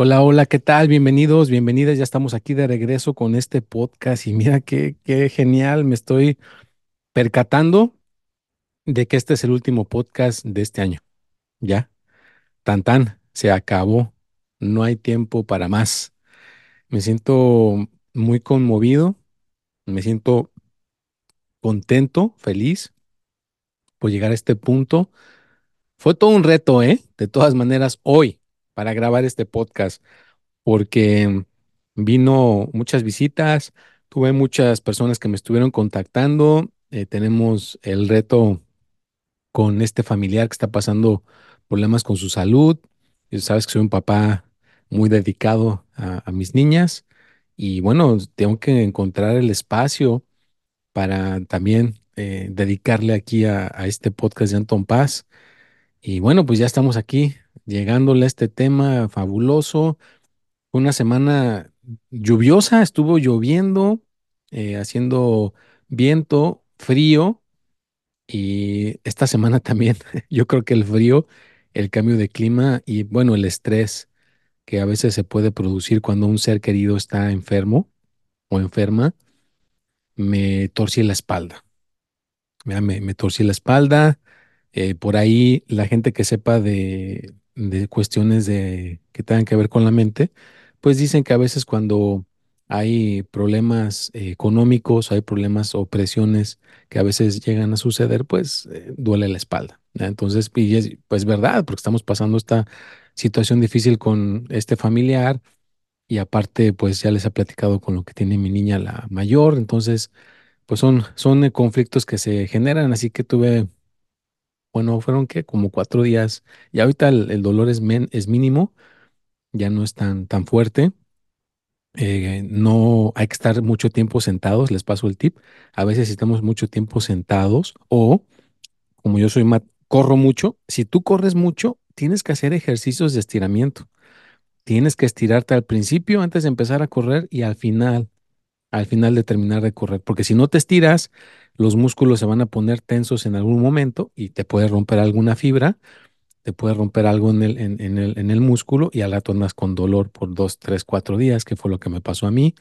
Hola, hola, ¿qué tal? Bienvenidos, bienvenidas. Ya estamos aquí de regreso con este podcast y mira qué, qué genial. Me estoy percatando de que este es el último podcast de este año. Ya, tan tan, se acabó. No hay tiempo para más. Me siento muy conmovido, me siento contento, feliz por llegar a este punto. Fue todo un reto, ¿eh? De todas maneras, hoy, para grabar este podcast porque vino muchas visitas, tuve muchas personas que me estuvieron contactando, eh, tenemos el reto con este familiar que está pasando problemas con su salud, y sabes que soy un papá muy dedicado a, mis niñas y bueno, tengo que encontrar el espacio para también eh, dedicarle aquí a, a este podcast de Anton Paz. Y bueno, pues ya estamos aquí llegándole a este tema fabuloso fue una semana lluviosa, estuvo lloviendo, eh, haciendo viento, frío, y esta semana también yo creo que el frío, el cambio de clima y bueno, el estrés que a veces se puede producir cuando un ser querido está enfermo o enferma, me torcí la espalda. Me, me torcí la espalda. Eh, por ahí la gente que sepa de, de cuestiones de, que tengan que ver con la mente, pues dicen que a veces cuando hay problemas eh, económicos, hay problemas o presiones que a veces llegan a suceder, pues eh, duele la espalda. Entonces, pues verdad, porque estamos pasando esta situación difícil con este familiar y aparte, pues ya les he platicado con lo que tiene mi niña la mayor, entonces, pues son, son eh, conflictos que se generan, así que tuve, bueno, fueron que como cuatro días y ahorita el, dolor es, es mínimo ya no es tan, tan fuerte. Eh, no hay que estar mucho tiempo sentados, les paso el tip. A veces estamos mucho tiempo sentados o, como yo soy corro mucho. Si tú corres mucho, tienes que hacer ejercicios de estiramiento. Tienes que estirarte al principio antes de empezar a correr y al final, al final de terminar de correr. Porque si no te estiras, los músculos se van a poner tensos en algún momento y te puede romper alguna fibra te puede romper algo en el, en, el, en el músculo y al rato andas con dolor por dos, tres, cuatro días, que fue lo que me pasó a mí.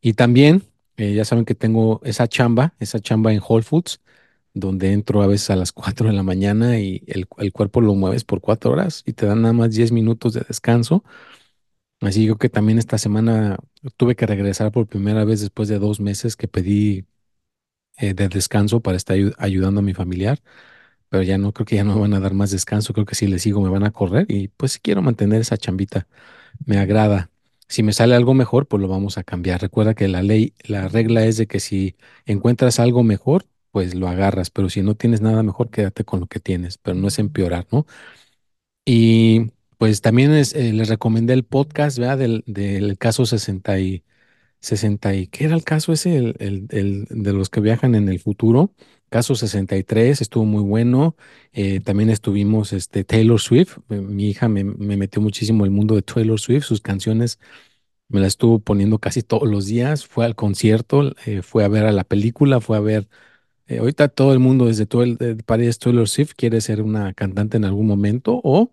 Y también, eh, ya saben que tengo esa chamba, esa chamba en Whole Foods, donde entro a veces a las cuatro de la mañana y el, el cuerpo lo mueves por cuatro horas y te dan nada más diez minutos de descanso. Así yo que también esta semana tuve que regresar por primera vez después de dos meses que pedí eh, de descanso para estar ayudando a mi familiar pero ya no, creo que ya no me van a dar más descanso, creo que si le sigo me van a correr y pues quiero mantener esa chambita, me agrada. Si me sale algo mejor, pues lo vamos a cambiar. Recuerda que la ley, la regla es de que si encuentras algo mejor, pues lo agarras, pero si no tienes nada mejor, quédate con lo que tienes, pero no es empeorar, ¿no? Y pues también eh, les recomendé el podcast, ¿verdad? Del, del caso 60 y 60 y, ¿qué era el caso ese? El, el, el de los que viajan en el futuro Caso 63 estuvo muy bueno. Eh, también estuvimos este, Taylor Swift. Eh, mi hija me, metió muchísimo el mundo de Taylor Swift. Sus canciones me las estuvo poniendo casi todos los días. Fue al concierto, eh, fue a ver a la película, fue a ver. ahorita todo el mundo, desde todo el país Taylor Swift, quiere ser una cantante en algún momento o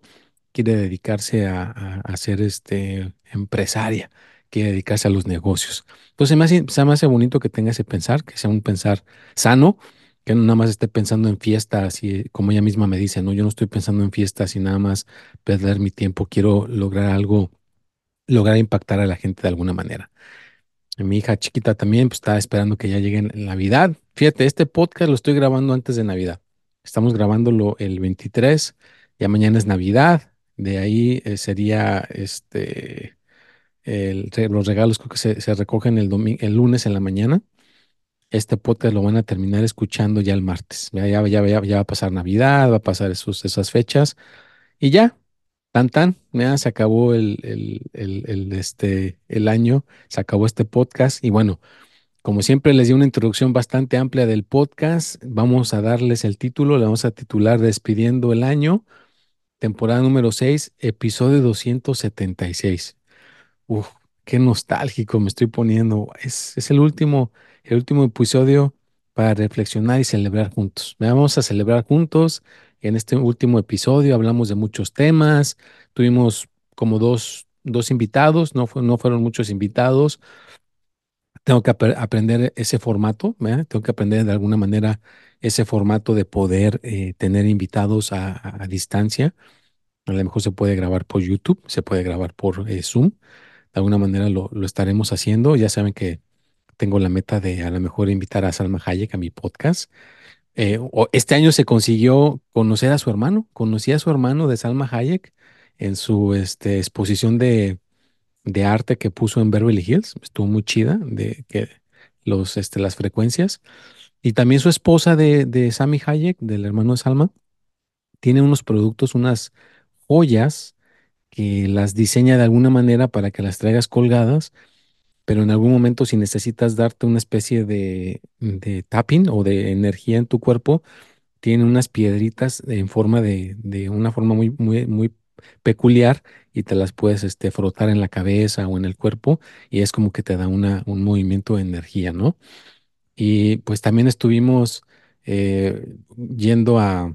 quiere dedicarse a, a, ser este, empresaria, quiere dedicarse a los negocios. Entonces me, hace, se me hace bonito que tenga ese pensar, que sea un pensar sano que no nada más esté pensando en fiestas y como ella misma me dice, no, yo no estoy pensando en fiestas y nada más perder mi tiempo, quiero lograr algo, lograr impactar a la gente de alguna manera. Mi hija chiquita también pues, está esperando que ya llegue en Navidad. Fíjate, este podcast lo estoy grabando antes de Navidad. Estamos grabándolo el 23, ya mañana es Navidad. De ahí eh, sería este los regalos creo que se, recogen el lunes en la mañana. Este podcast lo van a terminar escuchando ya el martes. Ya, va a pasar Navidad, va a pasar esas fechas y ya, tan tan, ya se acabó el, este, el año, se acabó este podcast y bueno. Como siempre les di una introducción bastante amplia del podcast, vamos a darles el título, le vamos a titular Despidiendo el año, temporada número 6, episodio 276. Uf, qué nostálgico me estoy poniendo. Es, es el último, el último episodio para reflexionar y celebrar juntos. Vamos a celebrar juntos. En este último episodio hablamos de muchos temas. Tuvimos como dos, dos invitados, no, no fueron muchos invitados tengo que apre- aprender ese formato. Tengo que aprender de alguna manera ese formato de poder eh, tener invitados a, a- a distancia. A lo mejor se puede grabar por YouTube, se puede grabar por eh, Zoom. De alguna manera lo, lo estaremos haciendo. Ya saben que tengo la meta de a lo mejor invitar a Salma Hayek a mi podcast. Eh, este año se consiguió conocer a su hermano. Conocí a su hermano de Salma Hayek en su este, exposición de de arte que puso en Beverly Hills. Estuvo muy chida de que los, este, las frecuencias. Y también su esposa de, de Sammy Hayek, del hermano de Salma, tiene unos productos, unas joyas que las diseña de alguna manera para que las traigas colgadas, pero en algún momento si necesitas darte una especie de, de tapping o de energía en tu cuerpo, tiene unas piedritas en forma de, de una forma muy, muy, muy peculiar y te las puedes este, frotar en la cabeza o en el cuerpo y es como que te da una, un movimiento de energía, ¿no? Y pues también estuvimos eh, yendo a,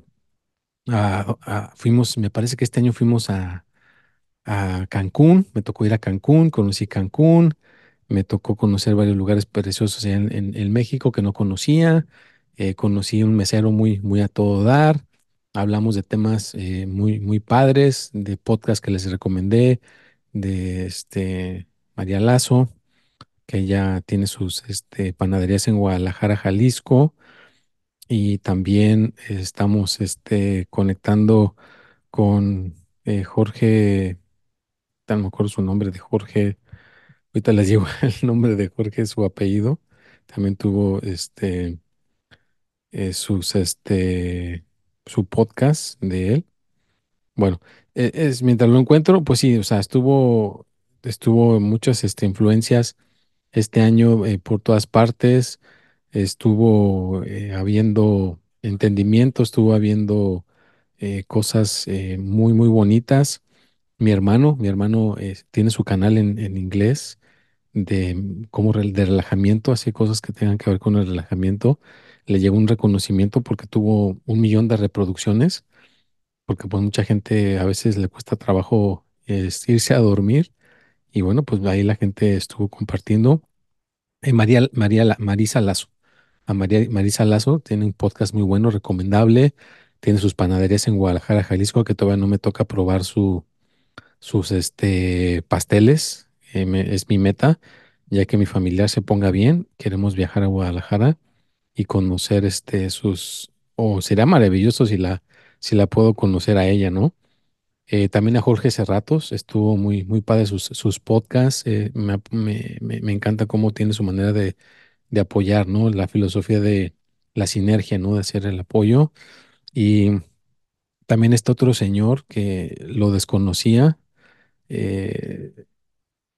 a- a- fuimos, me parece que este año fuimos a, a Cancún, me tocó ir a Cancún, conocí Cancún, me tocó conocer varios lugares preciosos en- en México que no conocía, eh, conocí un mesero muy, muy a todo dar, hablamos de temas eh, muy, muy padres, de podcast que les recomendé, de este María Lazo, que ya tiene sus este, panaderías en Guadalajara, Jalisco, y también estamos este, conectando con eh, Jorge no me acuerdo su nombre de Jorge, ahorita les digo el nombre de Jorge, su apellido, también tuvo este, eh, sus, este, su podcast de él. Bueno, e- es, mientras lo encuentro, pues sí, o sea, estuvo, estuvo muchas este, influencias este año eh, por todas partes, estuvo eh, habiendo entendimiento, estuvo habiendo cosas muy, muy bonitas. Mi hermano, mi hermano tiene su canal en, en inglés de mm, como rel- de relajamiento, hace cosas que tengan que ver con el relajamiento. Le llegó un reconocimiento porque tuvo un millón de reproducciones, porque pues mucha gente a veces le cuesta trabajo irse a dormir y bueno, pues ahí la gente estuvo compartiendo. Eh, María, María, La- Marisa Lazo, a María, Marisa Lazo tiene un podcast muy bueno, recomendable. Tiene sus panaderías en Guadalajara, Jalisco, que todavía no me toca probar su sus este, pasteles. eh, es mi meta, ya que mi familiar se ponga bien. Queremos viajar a Guadalajara y conocer este, sus... O sería maravilloso si la, si la puedo conocer a ella, ¿no? Eh, también a Jorge Cerratos, estuvo muy, muy padre sus, sus podcasts. eh, me, me- me- encanta cómo tiene su manera de, de apoyar, ¿no? La filosofía de la sinergia, ¿no? De hacer el apoyo. Y también está otro señor que lo desconocía. Eh,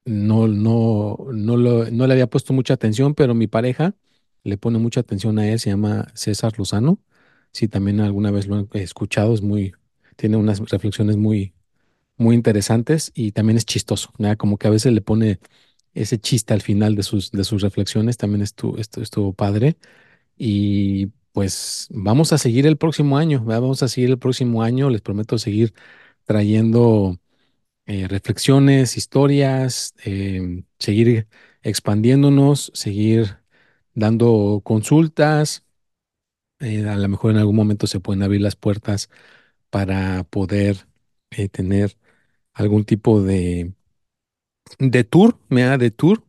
no, no, no, lo- no le había puesto mucha atención, pero mi pareja le pone mucha atención a él, se llama César Lozano. Sí, también alguna vez lo he escuchado, es muy, tiene unas reflexiones muy, muy interesantes y también es chistoso, ¿verdad? Como que a veces le pone ese chiste al final de sus, de sus reflexiones, también estuvo, estu- estuvo padre. Y pues vamos a seguir el próximo año. Vamos a seguir el próximo año, les prometo seguir trayendo eh, reflexiones, historias, em, seguir expandiéndonos, seguir dando consultas. eh, a lo mejor en algún momento se pueden abrir las puertas para poder eh, tener algún tipo de, de tour, ¿me da? De tour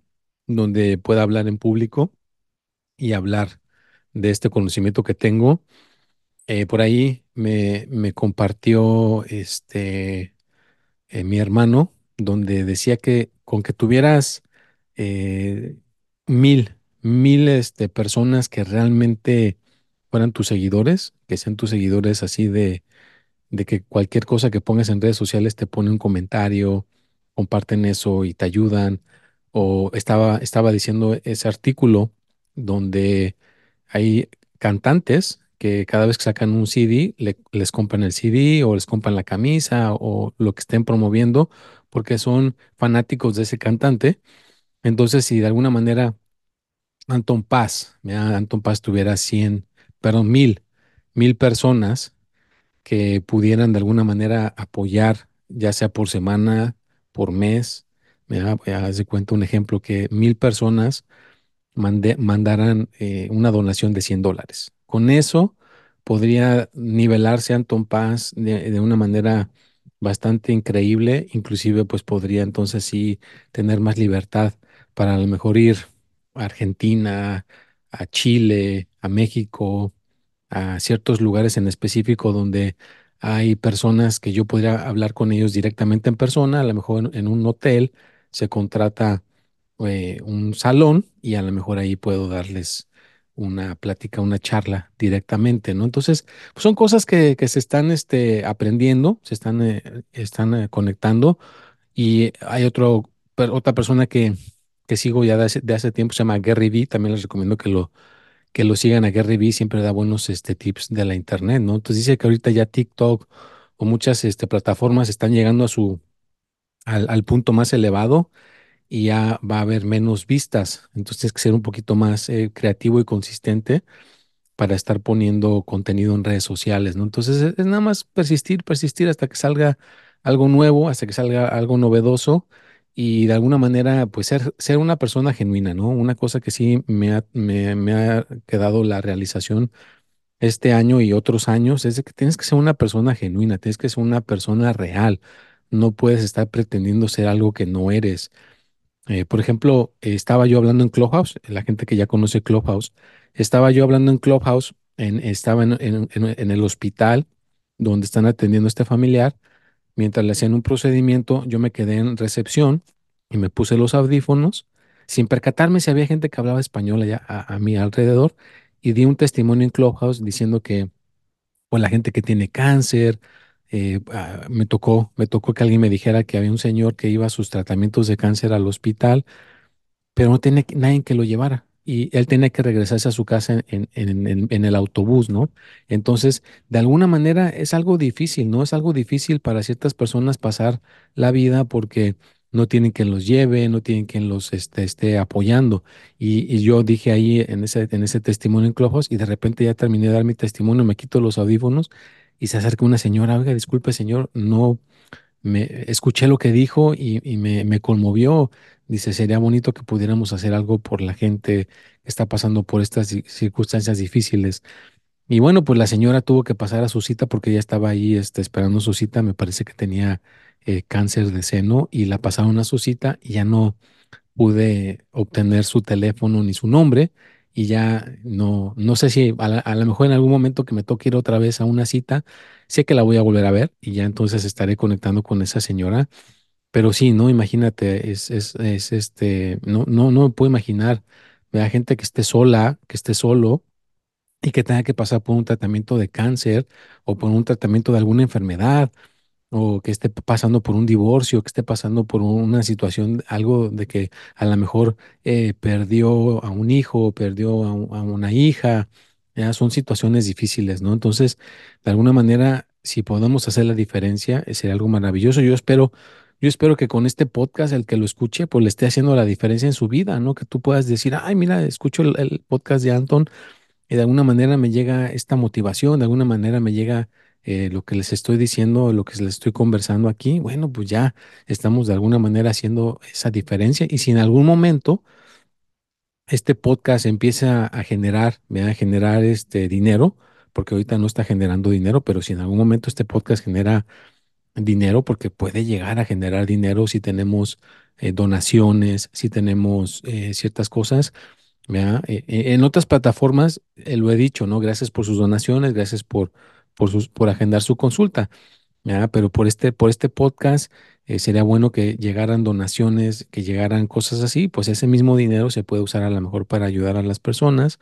donde pueda hablar en público y hablar de este conocimiento que tengo. Eh, por ahí me, me compartió este eh, mi hermano, donde decía que con que tuvieras eh, mil, miles de personas que realmente fueran tus seguidores, que sean tus seguidores así de, de que cualquier cosa que pongas en redes sociales te pone un comentario, comparten eso y te ayudan. O estaba, estaba diciendo ese artículo donde hay cantantes que cada vez que sacan un CD, le- les compran el CD o les compran la camisa o lo que estén promoviendo porque son fanáticos de ese cantante. Entonces, si de alguna manera Anton Paz, ¿ya? Anton Paz tuviera 100, perdón, mil, mil personas que pudieran de alguna manera apoyar, ya sea por semana, por mes, ¿ya? Haz de cuenta un ejemplo que mil personas mande- mandaran eh, una donación de 100 dólares. Con eso podría nivelarse Anton Paz de, de una manera bastante increíble, inclusive pues podría entonces sí tener más libertad para a lo mejor ir a Argentina, a Chile, a México, a ciertos lugares en específico donde hay personas que yo podría hablar con ellos directamente en persona, a lo mejor en un hotel se contrata eh, un salón y a lo mejor ahí puedo darles una plática, una charla directamente, ¿no? Entonces, pues son cosas que, que se están este, aprendiendo, se están, eh, están eh, conectando y hay otro, otra persona que, que sigo ya de hace, de hace tiempo, se llama Gary Vee, también les recomiendo que lo, que lo sigan a Gary Vee, siempre da buenos este, tips de la internet, ¿no? Entonces dice que ahorita ya TikTok o muchas este, plataformas están llegando a su, al, al punto más elevado y ya va a haber menos vistas. Entonces tienes que ser un poquito más eh, creativo y consistente para estar poniendo contenido en redes sociales, ¿no? Entonces es, es nada más persistir, persistir hasta que salga algo nuevo, hasta que salga algo novedoso y de alguna manera pues ser, ser una persona genuina, ¿no? Una cosa que sí me ha, me, ha quedado la realización este año y otros años es que tienes que ser una persona genuina, tienes que ser una persona real. No puedes estar pretendiendo ser algo que no eres. Eh, por ejemplo, estaba yo hablando en Clubhouse, la gente que ya conoce Clubhouse, estaba yo hablando en Clubhouse, en, estaba en, el hospital donde están atendiendo a este familiar, mientras le hacían un procedimiento, yo me quedé en recepción y me puse los audífonos, sin percatarme si había gente que hablaba español allá a, a mi alrededor, y di un testimonio en Clubhouse diciendo que, pues la gente que tiene cáncer, eh, ah, me tocó, me tocó que alguien me dijera que había un señor que iba a sus tratamientos de cáncer al hospital pero no tenía nadie que lo llevara. Y él tenía que regresarse a su casa en, el autobús, ¿no? Entonces, de alguna manera es algo difícil, ¿no? Es algo difícil para ciertas personas pasar la vida porque no tienen quien los lleve, no tienen quien los este, esté apoyando. Y, yo dije ahí en ese, en ese testimonio en Clubhouse y de repente ya terminé de dar mi testimonio, me quito los audífonos y se acerca una señora, oiga, disculpe, señor, no me escuché lo que dijo y, me, me conmovió. Dice, sería bonito que pudiéramos hacer algo por la gente que está pasando por estas ci- circunstancias difíciles. Y bueno, pues la señora tuvo que pasar a su cita porque ya estaba ahí este, esperando su cita. Me parece que tenía eh, cáncer de seno y la pasaron a su cita y ya no pude obtener su teléfono ni su nombre. Y ya no, no sé si a, la- a lo mejor en algún momento que me toque ir otra vez a una cita, sé que la voy a volver a ver y ya entonces estaré conectando con esa señora pero sí, ¿no? Imagínate, es, es, es este, no, no, no me puedo imaginar, vea gente que esté sola, que esté solo y que tenga que pasar por un tratamiento de cáncer o por un tratamiento de alguna enfermedad o que esté pasando por un divorcio, que esté pasando por una situación, algo de que a lo mejor eh, perdió a un hijo, perdió a, un- a una hija, ya son situaciones difíciles, ¿no? Entonces, de alguna manera, si podemos hacer la diferencia, eh, sería algo maravilloso. Yo espero, yo espero que con este podcast, el que lo escuche, pues le esté haciendo la diferencia en su vida, ¿no? Que tú puedas decir, ay, mira, escucho el, el podcast de Anton y de alguna manera me llega esta motivación, de alguna manera me llega eh, lo que les estoy diciendo, lo que les estoy conversando aquí, bueno, pues ya estamos de alguna manera haciendo esa diferencia. Y si en algún momento este podcast empieza a generar, ¿verdad? a generar este dinero, porque ahorita no está generando dinero, pero si en algún momento este podcast genera dinero, porque puede llegar a generar dinero si tenemos eh, donaciones, si tenemos eh, ciertas cosas. en otras plataformas, lo he dicho, ¿no? Gracias por sus donaciones, gracias por, por, sus, por agendar su consulta. Pero por este, por este podcast eh, sería bueno que llegaran donaciones, que llegaran cosas así, pues ese mismo dinero se puede usar a lo mejor para ayudar a las personas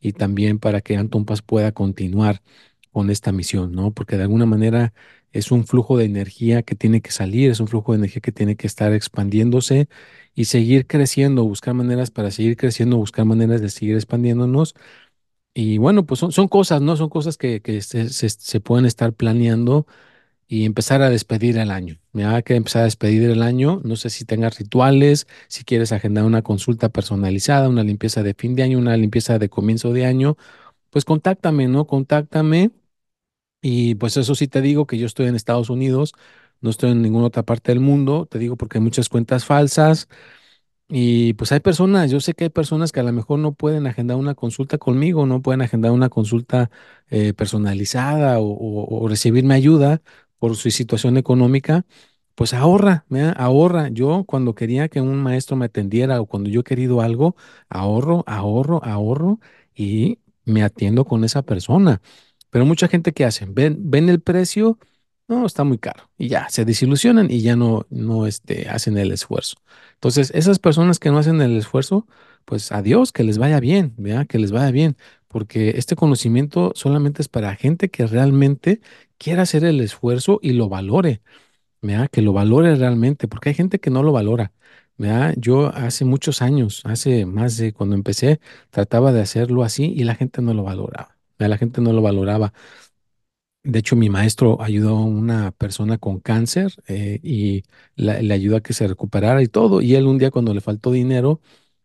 y también para que Anton Paz pueda continuar con esta misión, ¿no? Porque de alguna manera es un flujo de energía que tiene que salir, es un flujo de energía que tiene que estar expandiéndose y seguir creciendo, buscar maneras para seguir creciendo, buscar maneras de seguir expandiéndonos. Y bueno, pues son, son cosas, ¿no? Son cosas que, que se, se- pueden estar planeando y empezar a despedir el año. Hay que empezar a despedir el año. No sé si tengas rituales, si quieres agendar una consulta personalizada, una limpieza de fin de año, una limpieza de comienzo de año, pues contáctame, ¿no? Contáctame. Y pues eso sí te digo que yo estoy en Estados Unidos, no estoy en ninguna otra parte del mundo. Te digo porque hay muchas cuentas falsas. Y pues hay personas, yo sé que hay personas que a lo mejor no pueden agendar una consulta conmigo, no pueden agendar una consulta eh, personalizada o, o- o recibirme ayuda por su situación económica, pues ahorra, ¿verdad? Ahorra. Yo cuando quería que un maestro me atendiera o cuando yo he querido algo, ahorro, ahorro, ahorro y me atiendo con esa persona. Pero mucha gente ¿qué hace? Ven, ven el precio, no, está muy caro y ya, se desilusionan y ya no, no este, hacen el esfuerzo. Entonces, esas personas que no hacen el esfuerzo, pues adiós, que les vaya bien, ¿verdad? Que les vaya bien, porque este conocimiento solamente es para gente que realmente quiera hacer el esfuerzo y lo valore, ¿verdad? Que lo valore realmente, porque hay gente que no lo valora, ¿verdad? Yo hace muchos años, hace más de cuando empecé, trataba de hacerlo así y la gente no lo valoraba, ¿verdad? La gente no lo valoraba. De hecho, mi maestro ayudó a una persona con cáncer eh, y le ayudó a que se recuperara y todo. Y él un día cuando le faltó dinero,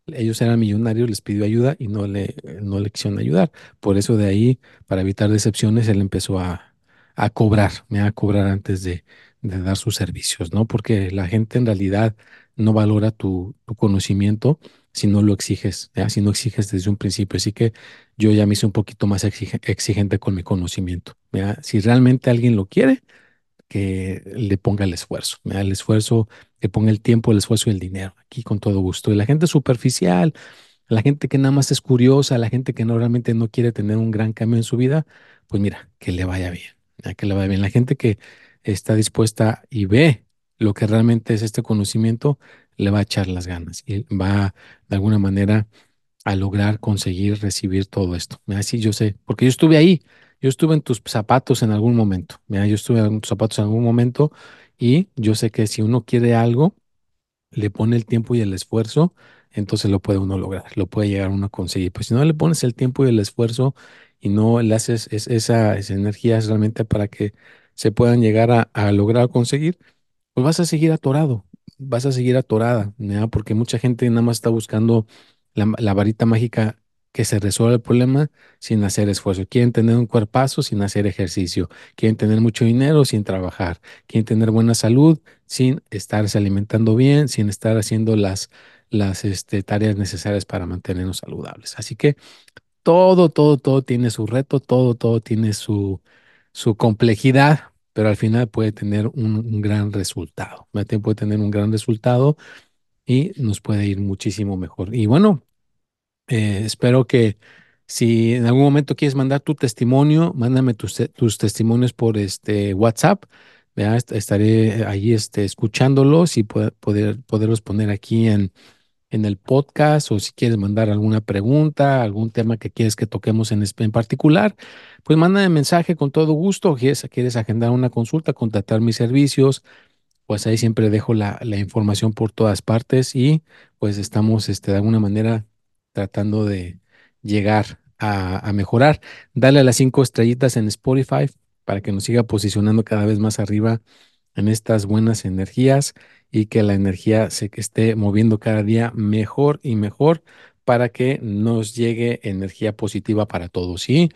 ellos eran millonarios, les pidió ayuda y no le, no le quisieron ayudar. Por eso de ahí, para evitar decepciones, él empezó a, a cobrar, me a cobrar antes de, de dar sus servicios, ¿no? Porque la gente en realidad no valora tu, tu conocimiento si no lo exiges, ¿ya? Si no exiges desde un principio. Así que yo ya me hice un poquito más exige- exigente con mi conocimiento. Si realmente alguien lo quiere, que le ponga el esfuerzo. El esfuerzo, que ponga el tiempo, el esfuerzo y el dinero, aquí con todo gusto. Y la gente superficial, la gente que nada más es curiosa, la gente que no realmente no quiere tener un gran cambio en su vida, pues mira, que le vaya bien. Que le vaya bien. La gente que está dispuesta y ve lo que realmente es este conocimiento, le va a echar las ganas y va de alguna manera a lograr conseguir recibir todo esto. Mira, sí, yo sé, porque yo estuve ahí, yo estuve en tus zapatos en algún momento. Mira, yo estuve en tus zapatos en algún momento y yo sé que si uno quiere algo, le pone el tiempo y el esfuerzo, entonces lo puede uno lograr, lo puede llegar uno a conseguir. Pues si no le pones el tiempo y el esfuerzo y no le haces es- esa, esa energía realmente para que se puedan llegar a, a lograr conseguir, pues vas a seguir atorado, vas a seguir atorada. Porque mucha gente nada más está buscando la, la varita mágica que se resuelva el problema sin hacer esfuerzo. Quieren tener un cuerpazo sin hacer ejercicio, quieren tener mucho dinero sin trabajar, quieren tener buena salud sin estarse alimentando bien, sin estar haciendo las, las este, tareas necesarias para mantenernos saludables. Así que todo, todo, todo tiene su reto, todo, todo tiene su, su complejidad, pero al final puede tener un, un gran resultado. ¿verdad? Puede tener un gran resultado y nos puede ir muchísimo mejor. Y bueno, eh, espero que si en algún momento quieres mandar tu testimonio, mándame tus, tus testimonios por este WhatsApp. ¿verdad? Est- Estaré ahí este, escuchándolos y poder, poderlos poner aquí en, en el podcast o si quieres mandar alguna pregunta, algún tema que quieres que toquemos en, en particular, pues mándame mensaje con todo gusto. ¿Quieres, quieres agendar una consulta, contratar mis servicios? Pues ahí siempre dejo la, la información por todas partes y pues estamos este, de alguna manera tratando de llegar a, a mejorar. Dale a las cinco estrellitas en Spotify para que nos siga posicionando cada vez más arriba en estas buenas energías y que la energía se esté moviendo cada día mejor y mejor para que nos llegue energía positiva para todos. Y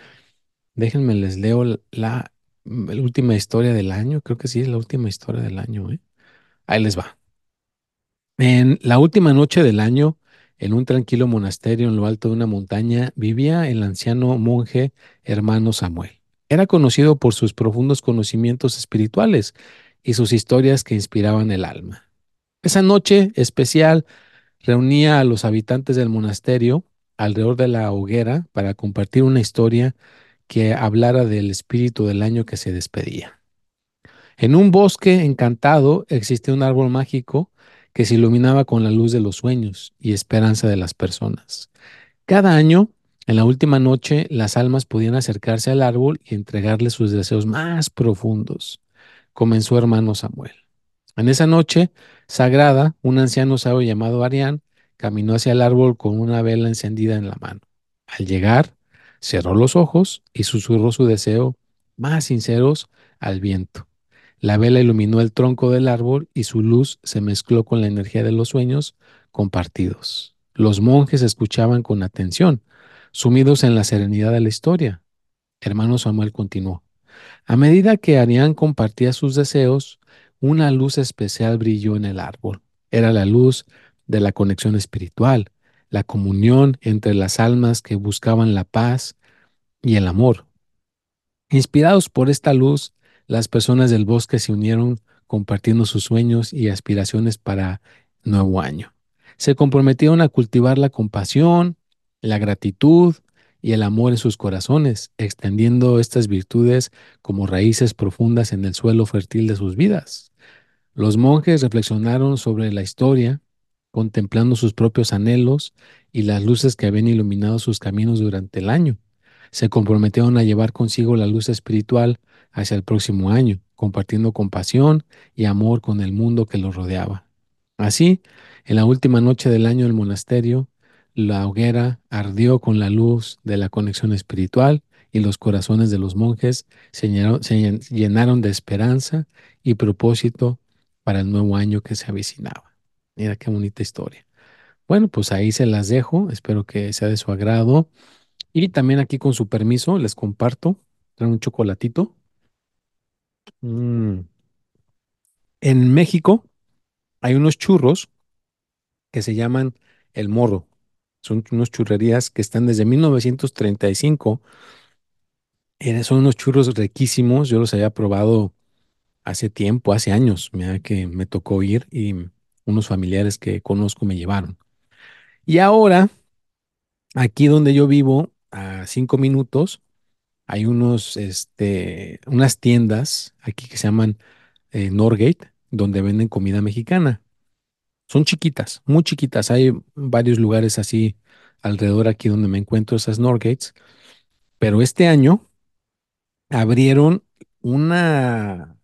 déjenme les leo la, la última historia del año, creo que sí es la última historia del año, ¿eh? Ahí les va. En la última noche del año, en un tranquilo monasterio en lo alto de una montaña, vivía el anciano monje hermano Samuel. Era conocido por sus profundos conocimientos espirituales y sus historias que inspiraban el alma. Esa noche especial reunía a los habitantes del monasterio alrededor de la hoguera para compartir una historia que hablara del espíritu del año que se despedía. En un bosque encantado existía un árbol mágico que se iluminaba con la luz de los sueños y esperanza de las personas. Cada año, en la última noche, las almas podían acercarse al árbol y entregarle sus deseos más profundos, comenzó hermano Samuel. En esa noche sagrada, un anciano sabio llamado Arián caminó hacia el árbol con una vela encendida en la mano. Al llegar, cerró los ojos y susurró su deseo más sinceros al viento. La vela iluminó el tronco del árbol y su luz se mezcló con la energía de los sueños compartidos. Los monjes escuchaban con atención, sumidos en la serenidad de la historia. Hermano Samuel continuó. A medida que Arián compartía sus deseos, una luz especial brilló en el árbol. Era la luz de la conexión espiritual, la comunión entre las almas que buscaban la paz y el amor. Inspirados por esta luz, las personas del bosque se unieron compartiendo sus sueños y aspiraciones para nuevo año. Se comprometieron a cultivar la compasión, la gratitud y el amor en sus corazones, extendiendo estas virtudes como raíces profundas en el suelo fértil de sus vidas. Los monjes reflexionaron sobre la historia, contemplando sus propios anhelos y las luces que habían iluminado sus caminos durante el año. Se comprometieron a llevar consigo la luz espiritual hacia el próximo año, compartiendo compasión y amor con el mundo que los rodeaba. Así, en la última noche del año del monasterio, la hoguera ardió con la luz de la conexión espiritual y los corazones de los monjes se llenaron, de esperanza y propósito para el nuevo año que se avecinaba. Mira qué bonita historia. Bueno, pues ahí se las dejo. Espero que sea de su agrado. Y también aquí con su permiso les comparto. un chocolatito. Mm. En México hay unos churros que se llaman el morro. Son unos churrerías que están desde 1935. Eh, son unos churros riquísimos. Yo los había probado hace tiempo, hace años, mira que me tocó ir y unos familiares que conozco me llevaron. Y ahora, aquí donde yo vivo, a cinco minutos, hay unos, este, unas tiendas aquí que se llaman eh, Norgate, donde venden comida mexicana. Son chiquitas, muy chiquitas. Hay varios lugares así alrededor aquí donde me encuentro esas Norgates. Pero este año abrieron una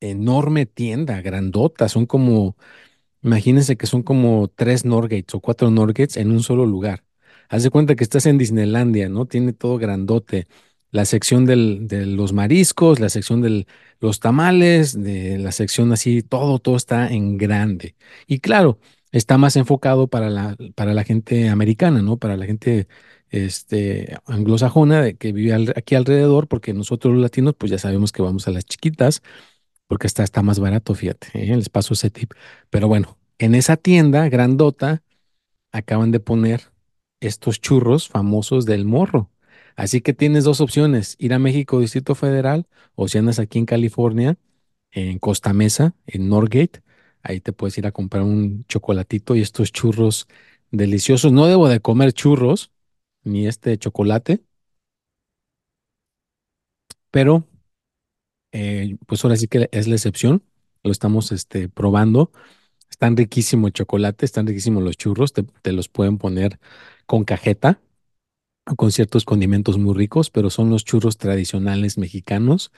enorme tienda, grandota. Son como, imagínense que son como tres Norgates o cuatro Norgates en un solo lugar. Haz de cuenta que estás en Disneylandia, ¿no? Tiene todo grandote la sección de los mariscos, la sección de los tamales, de la sección así, todo, todo está en grande. Y claro, está más enfocado para la, para la gente americana, ¿no? Para la gente este, anglosajona que vive aquí alrededor, porque nosotros los latinos, pues ya sabemos que vamos a las chiquitas, porque está, está más barato, fíjate, ¿eh? les paso ese tip. Pero bueno, en esa tienda grandota acaban de poner estos churros famosos del morro. Así que tienes dos opciones, ir a México Distrito Federal o si andas aquí en California, en Costa Mesa, en Norgate, ahí te puedes ir a comprar un chocolatito y estos churros deliciosos. No debo de comer churros ni este chocolate, pero eh, pues ahora sí que es la excepción. Lo estamos este, probando. Están riquísimo el chocolate, están riquísimos los churros, te, te los pueden poner con cajeta con ciertos condimentos muy ricos, pero son los churros tradicionales mexicanos.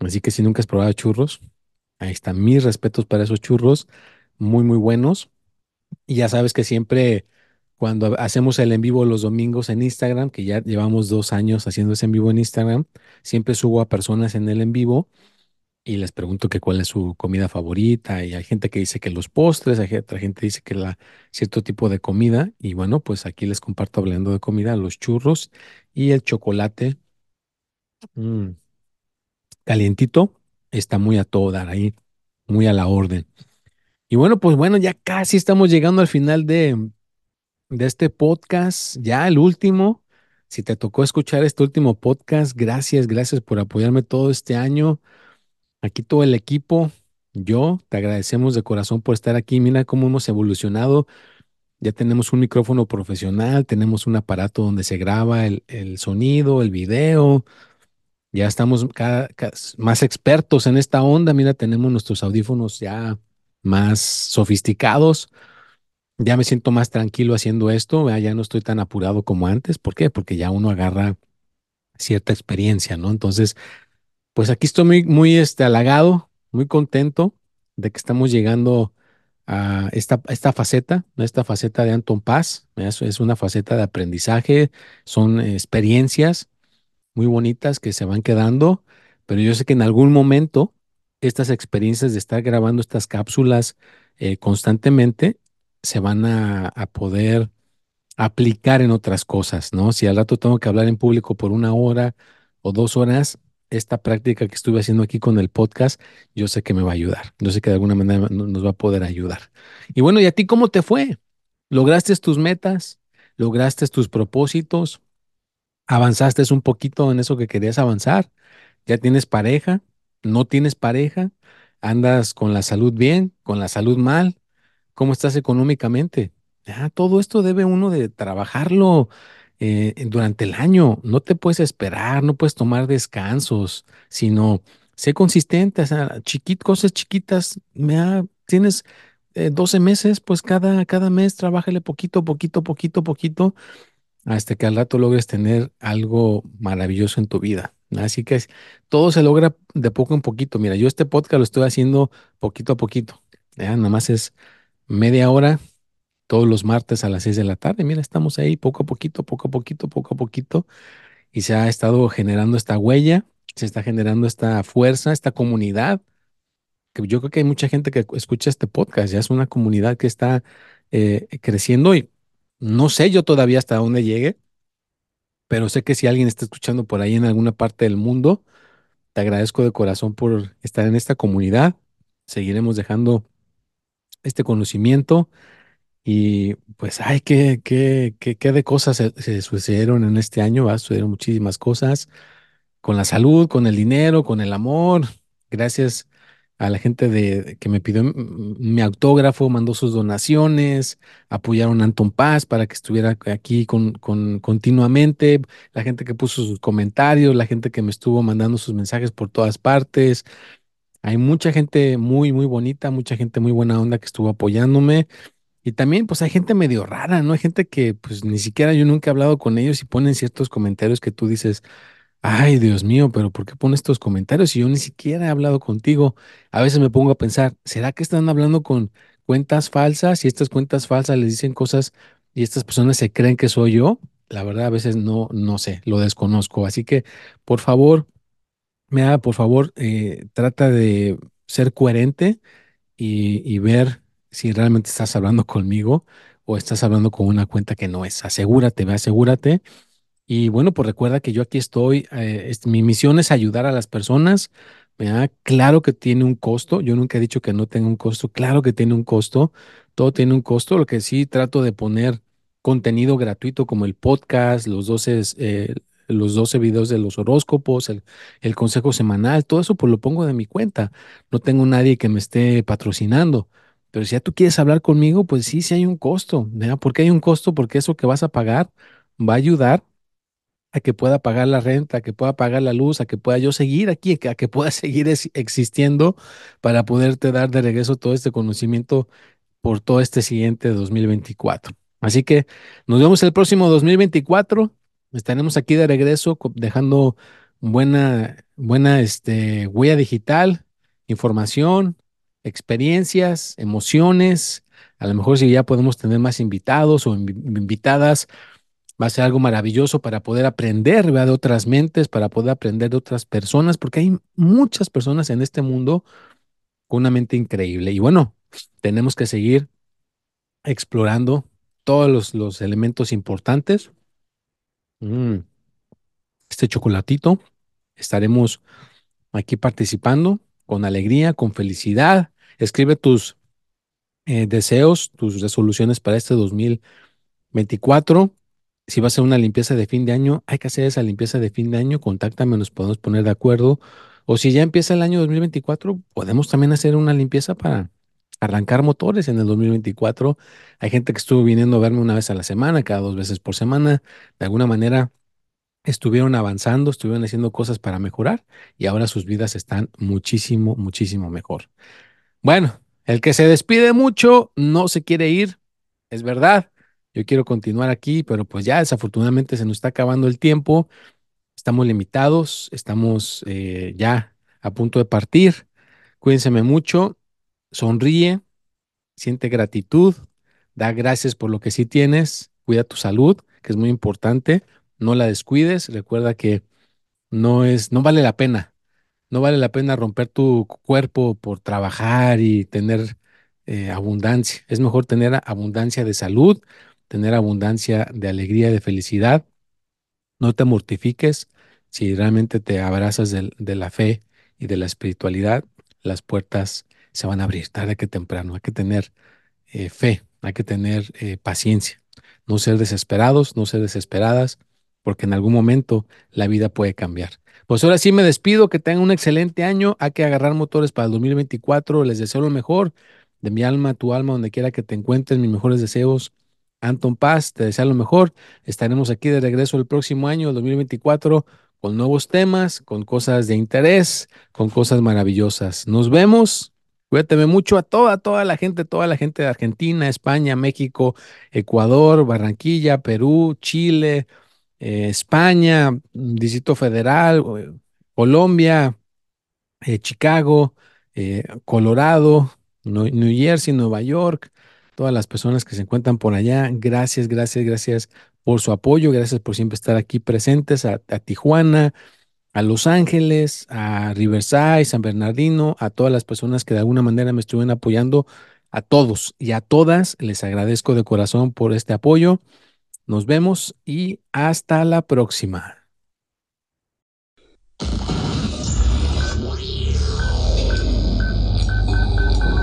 Así que si nunca has probado churros, ahí están mis respetos para esos churros, muy, muy buenos. Y ya sabes que siempre cuando hacemos el en vivo los domingos en Instagram, que ya llevamos dos años haciendo ese en vivo en Instagram, siempre subo a personas en el en vivo y les pregunto que cuál es su comida favorita y hay gente que dice que los postres, hay otra gente que dice que la cierto tipo de comida y bueno, pues aquí les comparto hablando de comida, los churros y el chocolate mm, calientito está muy a todo dar ahí, muy a la orden. Y bueno, pues bueno, ya casi estamos llegando al final de, de este podcast, ya el último. Si te tocó escuchar este último podcast, gracias, gracias por apoyarme todo este año aquí todo el equipo, yo te agradecemos de corazón por estar aquí. Mira cómo hemos evolucionado. Ya tenemos un micrófono profesional, tenemos un aparato donde se graba el, el sonido, el video. Ya estamos más expertos en esta onda. Mira, tenemos nuestros audífonos ya más sofisticados. Ya me siento más tranquilo haciendo esto. Ya no estoy tan apurado como antes. ¿Por qué? Porque ya uno agarra cierta experiencia, ¿no? Entonces, pues aquí estoy muy, muy este, halagado, muy contento de que estamos llegando a esta, esta faceta, esta faceta de Anton Paz. Es, una faceta de aprendizaje, son experiencias muy bonitas que se van quedando, pero yo sé que en algún momento estas experiencias de estar grabando estas cápsulas eh, constantemente se van a, a poder aplicar en otras cosas, ¿no? Si al rato tengo que hablar en público por una hora o dos horas, esta práctica que estuve haciendo aquí con el podcast, yo sé que me va a ayudar. Yo sé que de alguna manera no- nos va a poder ayudar. Y bueno, ¿y a ti cómo te fue? ¿Lograste tus metas? ¿Lograste tus propósitos? ¿Avanzaste un poquito en eso que querías avanzar? ¿Ya tienes pareja? ¿No tienes pareja? ¿Andas con la salud bien? ¿Con la salud mal? ¿Cómo estás económicamente? Todo esto debe uno de trabajarlo eh, durante el año. No te puedes esperar, no puedes tomar descansos, sino sé consistente, o cosas chiquitas. Tienes eh, 12 meses, pues cada, cada mes trabájale poquito, poquito, poquito, poquito, hasta que al rato logres tener algo maravilloso en tu vida. Así que todo se logra de poco en poquito. Mira, yo este podcast lo estoy haciendo poquito a poquito. Nada más es media hora todos los martes a las seis de la tarde. Mira, estamos ahí poco a poquito, poco a poquito, poco a poquito, y se ha estado generando esta huella, se está generando esta fuerza, esta comunidad, yo creo que hay mucha gente que escucha este podcast, ya es una comunidad que está eh, creciendo y no sé yo todavía hasta dónde llegue, pero sé que si alguien está escuchando por ahí en alguna parte del mundo, te agradezco de corazón por estar en esta comunidad. Seguiremos dejando este conocimiento Y pues, ay, qué, qué, qué, qué de cosas se, sucedieron en este año. Sucedieron muchísimas cosas con la salud, con el dinero, con el amor. Gracias a la gente de, que me pidió mi autógrafo, mandó sus donaciones, apoyaron a Anton Paz para que estuviera aquí con, con, continuamente, la gente que puso sus comentarios, la gente que me estuvo mandando sus mensajes por todas partes. Hay mucha gente muy, muy bonita, mucha gente muy buena onda que estuvo apoyándome. Y también, pues hay gente medio rara, ¿no? Hay gente que, pues ni siquiera yo nunca he hablado con ellos y ponen ciertos comentarios que tú dices, ay, Dios mío, pero ¿por qué pones estos comentarios si yo ni siquiera he hablado contigo? A veces me pongo a pensar, ¿será que están hablando con cuentas falsas y estas cuentas falsas les dicen cosas y estas personas se creen que soy yo? La verdad, a veces no, no sé, lo desconozco. Así que, por favor, mira, por favor, eh, trata de ser coherente y, y ver si realmente estás hablando conmigo o estás hablando con una cuenta que no es. Asegúrate, ve, asegúrate. Y bueno, pues recuerda que yo aquí estoy. eh, mi misión es ayudar a las personas. Claro que tiene un costo. Yo nunca he dicho que no tenga un costo. Claro que tiene un costo. Todo tiene un costo. Lo que sí trato de poner contenido gratuito como el podcast, los 12, eh, los 12 videos de los horóscopos, el, el consejo semanal, todo eso pues lo pongo de mi cuenta. No tengo nadie que me esté patrocinando. Pero si ya tú quieres hablar conmigo, pues sí, sí hay un costo. ¿verdad? ¿Por qué hay un costo? Porque eso que vas a pagar va a ayudar a que pueda pagar la renta, a que pueda pagar la luz, a que pueda yo seguir aquí, a que pueda seguir existiendo para poderte dar de regreso todo este conocimiento por todo este siguiente 2024. Así que nos vemos el próximo 2024. Estaremos aquí de regreso dejando buena, buena este, huella digital, información, experiencias, emociones. A lo mejor si ya podemos tener más invitados o invi- invitadas Va a ser algo maravilloso para poder aprender, de otras mentes, para poder aprender de otras personas, porque hay muchas personas en este mundo con una mente increíble. Y bueno, tenemos que seguir explorando todos los, los elementos importantes. Mm, este chocolatito, estaremos aquí participando con alegría, con felicidad. Escribe tus eh, deseos, tus resoluciones para este 2024. Si va a ser una limpieza de fin de año, hay que hacer esa limpieza de fin de año. Contáctame, nos podemos poner de acuerdo O si ya empieza el año 2024, podemos también hacer una limpieza para arrancar motores en el 2024. Hay gente que estuvo viniendo a verme una vez a la semana, cada dos veces por semana. De alguna manera estuvieron avanzando, estuvieron haciendo cosas para mejorar y ahora sus vidas están muchísimo, muchísimo mejor. Bueno, el que se despide mucho no se quiere ir, es verdad. Yo quiero continuar aquí, pero pues ya desafortunadamente se nos está acabando el tiempo. Estamos limitados, estamos eh, ya a punto de partir. Cuídense mucho, sonríe, siente gratitud, da gracias por lo que sí tienes, cuida tu salud, que es muy importante, no la descuides, recuerda que no es, no vale la pena, no vale la pena romper tu cuerpo por trabajar y tener eh, abundancia. Es mejor tener abundancia de salud, tener abundancia de alegría, de felicidad. No te mortifiques si realmente te abrazas de, la fe y de la espiritualidad, las puertas se van a abrir tarde que temprano. Hay que tener eh, fe, hay que tener eh, paciencia, no ser desesperados, no ser desesperadas, porque en algún momento la vida puede cambiar. Pues ahora sí me despido, que tengan un excelente año, hay que agarrar motores para el 2024, les deseo lo mejor, de mi alma tu alma, donde quiera que te encuentres, mis mejores deseos. Anton Paz, te deseo lo mejor, estaremos aquí de regreso el próximo año, el 2024 con nuevos temas, con cosas de interés, con cosas maravillosas. Nos vemos. Cuídate mucho a toda, toda la gente, toda la gente de Argentina, España, México, Ecuador, Barranquilla, Perú, Chile, eh, España, Distrito Federal, eh, Colombia, eh, Chicago, Colorado, New Jersey, Nueva York, todas las personas que se encuentran por allá. Gracias, gracias, gracias por su apoyo, gracias por siempre estar aquí presentes, a, Tijuana, a Los Ángeles, a Riverside, San Bernardino, a todas las personas que de alguna manera me estuvieron apoyando, a todos y a todas les agradezco de corazón por este apoyo. Nos vemos y hasta la próxima.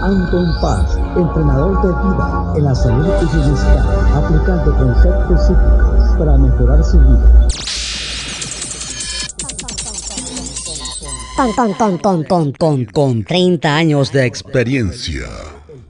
Anton Paz, entrenador de vida en la salud y bienestar, aplicando conceptos psíquicos para mejorar su vida. Con, con, con, con, con, con 30 años de experiencia.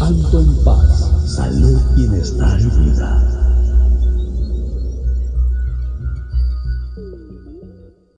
Anton Paz, salud, bienestar y vida.